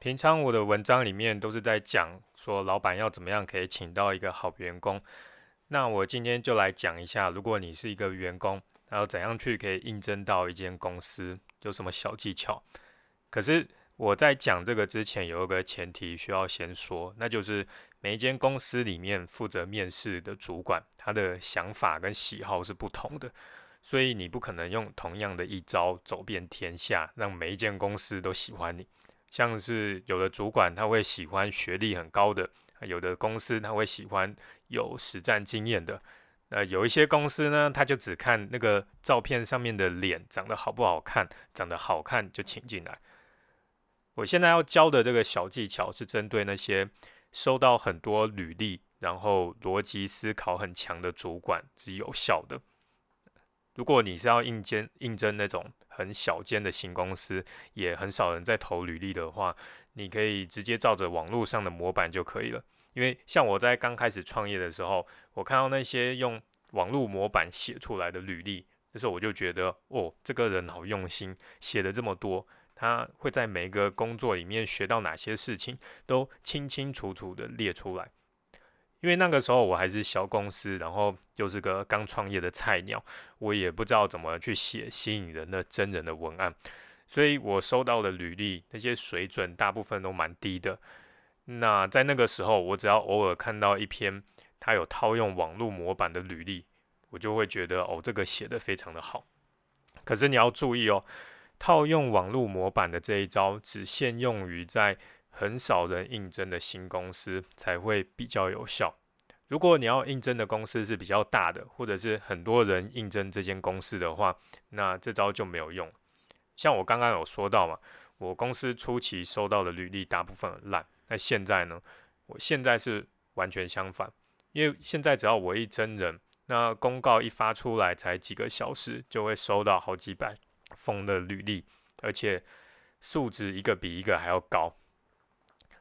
平常我的文章里面都是在讲说老板要怎么样可以请到一个好员工。那我今天就来讲一下，如果你是一个员工，然后怎样去可以应征到一间公司，有什么小技巧？可是我在讲这个之前，有一个前提需要先说，那就是每一间公司里面负责面试的主管，他的想法跟喜好是不同的，所以你不可能用同样的一招走遍天下，让每一间公司都喜欢你。像是有的主管他会喜欢学历很高的，有的公司他会喜欢有实战经验的。呃，有一些公司呢，他就只看那个照片上面的脸长得好不好看，长得好看就请进来。我现在要教的这个小技巧是针对那些收到很多履历，然后逻辑思考很强的主管是有效的。如果你是要应征应征那种很小间的新公司，也很少人在投履历的话，你可以直接照着网络上的模板就可以了。因为像我在刚开始创业的时候，我看到那些用网络模板写出来的履历，那时候我就觉得，哦，这个人好用心，写了这么多，他会在每一个工作里面学到哪些事情，都清清楚楚的列出来。因为那个时候我还是小公司，然后又是个刚创业的菜鸟，我也不知道怎么去写吸引人的真人的文案，所以我收到的履历那些水准大部分都蛮低的。那在那个时候，我只要偶尔看到一篇他有套用网络模板的履历，我就会觉得哦，这个写的非常的好。可是你要注意哦，套用网络模板的这一招只限用于在很少人应征的新公司才会比较有效。如果你要应征的公司是比较大的，或者是很多人应征这间公司的话，那这招就没有用。像我刚刚有说到嘛，我公司初期收到的履历大部分很烂。那现在呢？我现在是完全相反，因为现在只要我一真人，那公告一发出来，才几个小时就会收到好几百封的履历，而且素质一个比一个还要高。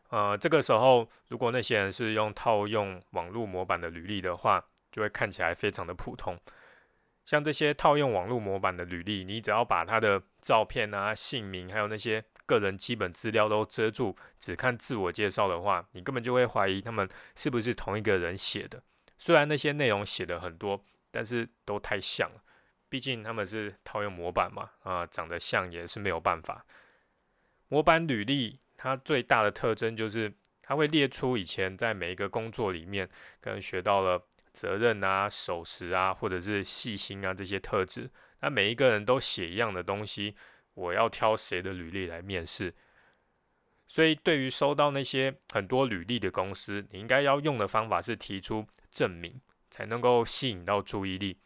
呃，这个时候如果那些人是用套用网络模板的履历的话，就会看起来非常的普通。像这些套用网络模板的履历，你只要把他的照片啊、姓名，还有那些个人基本资料都遮住，只看自我介绍的话，你根本就会怀疑他们是不是同一个人写的。虽然那些内容写的很多，但是都太像了，毕竟他们是套用模板嘛，啊，长得像也是没有办法。模板履历它最大的特征就是，它会列出以前在每一个工作里面可能学到了。责任啊、守时啊，或者是细心啊，这些特质，那每一个人都写一样的东西，我要挑谁的履历来面试？所以，对于收到那些很多履历的公司，你应该要用的方法是提出证明，才能够吸引到注意力。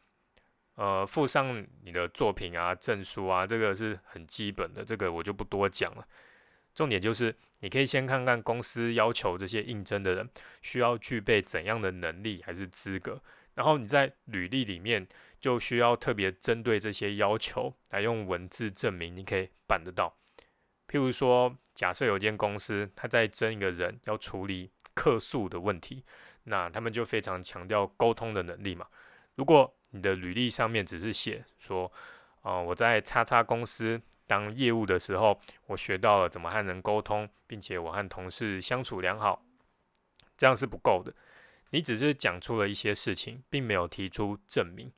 呃，附上你的作品啊、证书啊，这个是很基本的，这个我就不多讲了。重点就是，你可以先看看公司要求这些应征的人需要具备怎样的能力还是资格，然后你在履历里面就需要特别针对这些要求来用文字证明你可以办得到。譬如说，假设有间公司他在征一个人要处理客诉的问题，那他们就非常强调沟通的能力嘛。如果你的履历上面只是写说，啊，我在叉叉公司。当业务的时候，我学到了怎么和人沟通，并且我和同事相处良好，这样是不够的。你只是讲出了一些事情，并没有提出证明。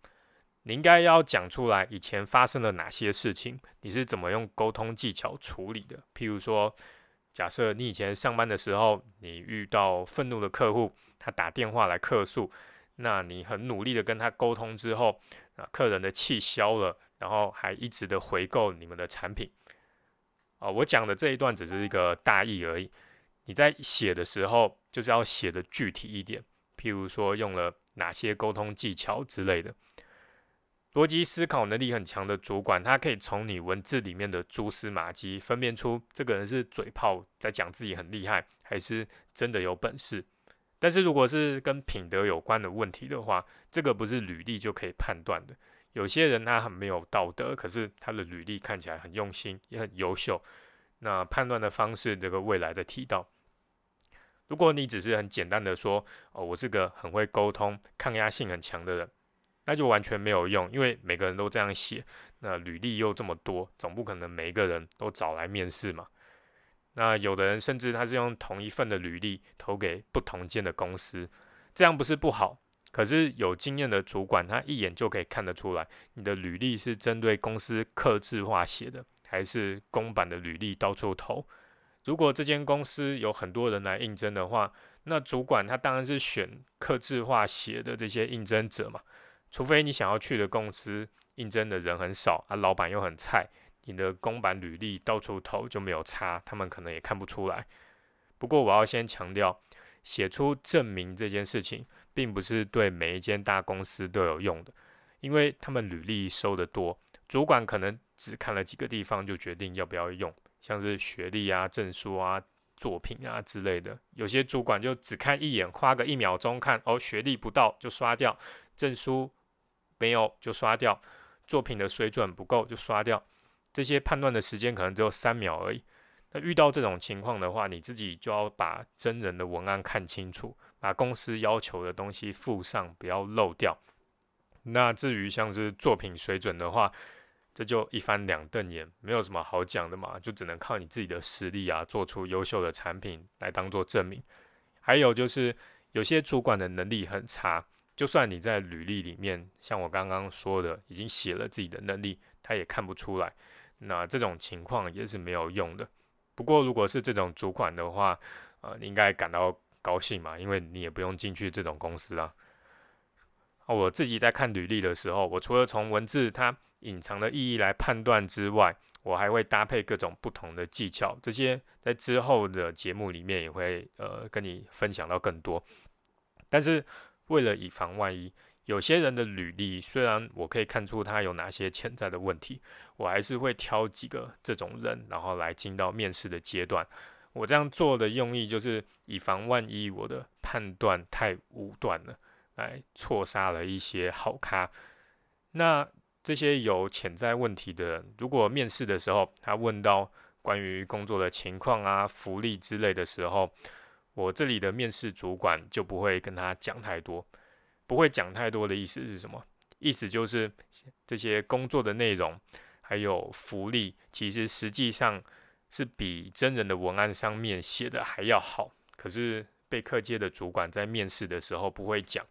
你应该要讲出来以前发生了哪些事情，你是怎么用沟通技巧处理的。譬如说，假设你以前上班的时候，你遇到愤怒的客户，他打电话来客诉，那你很努力的跟他沟通之后，啊，客人的气消了。然后还一直的回购你们的产品，啊，我讲的这一段只是一个大意而已。你在写的时候就是要写的具体一点，譬如说用了哪些沟通技巧之类的。逻辑思考能力很强的主管，他可以从你文字里面的蛛丝马迹分辨出这个人是嘴炮在讲自己很厉害，还是真的有本事。但是如果是跟品德有关的问题的话，这个不是履历就可以判断的。有些人他很没有道德，可是他的履历看起来很用心，也很优秀。那判断的方式，这个未来再提到。如果你只是很简单的说，哦，我是个很会沟通、抗压性很强的人，那就完全没有用，因为每个人都这样写，那履历又这么多，总不可能每一个人都找来面试嘛。那有的人甚至他是用同一份的履历投给不同间的公司，这样不是不好。可是有经验的主管，他一眼就可以看得出来，你的履历是针对公司刻字化写的，还是公版的履历到处投。如果这间公司有很多人来应征的话，那主管他当然是选刻字化写的这些应征者嘛。除非你想要去的公司应征的人很少啊，老板又很菜，你的公版履历到处投就没有差，他们可能也看不出来。不过我要先强调，写出证明这件事情。并不是对每一间大公司都有用的，因为他们履历收的多，主管可能只看了几个地方就决定要不要用，像是学历啊、证书啊、作品啊之类的。有些主管就只看一眼，花个一秒钟看，哦，学历不到就刷掉，证书没有就刷掉，作品的水准不够就刷掉。这些判断的时间可能只有三秒而已。那遇到这种情况的话，你自己就要把真人的文案看清楚。把公司要求的东西附上，不要漏掉。那至于像是作品水准的话，这就一翻两瞪眼，没有什么好讲的嘛，就只能靠你自己的实力啊，做出优秀的产品来当做证明。还有就是有些主管的能力很差，就算你在履历里面像我刚刚说的，已经写了自己的能力，他也看不出来。那这种情况也是没有用的。不过如果是这种主管的话，呃，你应该感到。高兴嘛，因为你也不用进去这种公司啊。我自己在看履历的时候，我除了从文字它隐藏的意义来判断之外，我还会搭配各种不同的技巧。这些在之后的节目里面也会呃跟你分享到更多。但是为了以防万一，有些人的履历虽然我可以看出他有哪些潜在的问题，我还是会挑几个这种人，然后来进到面试的阶段。我这样做的用意就是以防万一，我的判断太武断了，来错杀了一些好咖。那这些有潜在问题的，如果面试的时候他问到关于工作的情况啊、福利之类的时候，我这里的面试主管就不会跟他讲太多，不会讲太多的意思是什么？意思就是这些工作的内容还有福利，其实实际上。是比真人的文案上面写的还要好，可是被客界的主管在面试的时候不会讲。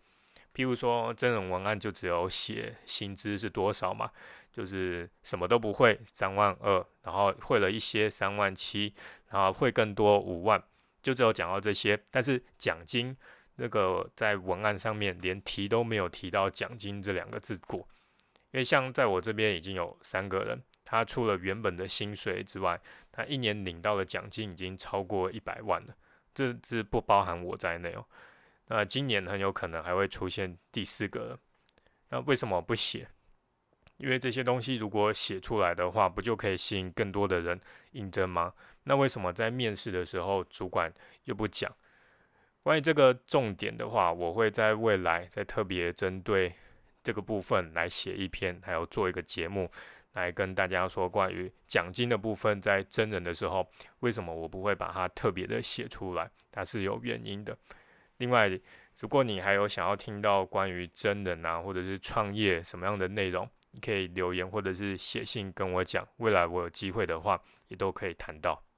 譬如说，真人文案就只有写薪资是多少嘛，就是什么都不会，三万二，然后会了一些三万七，然后会更多五万，就只有讲到这些。但是奖金那个在文案上面连提都没有提到奖金这两个字过，因为像在我这边已经有三个人。他除了原本的薪水之外，他一年领到的奖金已经超过一百万了，这是不包含我在内哦。那今年很有可能还会出现第四个，那为什么不写？因为这些东西如果写出来的话，不就可以吸引更多的人应征吗？那为什么在面试的时候主管又不讲？关于这个重点的话，我会在未来再特别针对这个部分来写一篇，还有做一个节目。来跟大家说关于奖金的部分，在真人的时候，为什么我不会把它特别的写出来？它是有原因的。另外，如果你还有想要听到关于真人啊，或者是创业什么样的内容，你可以留言或者是写信跟我讲。未来我有机会的话，也都可以谈到。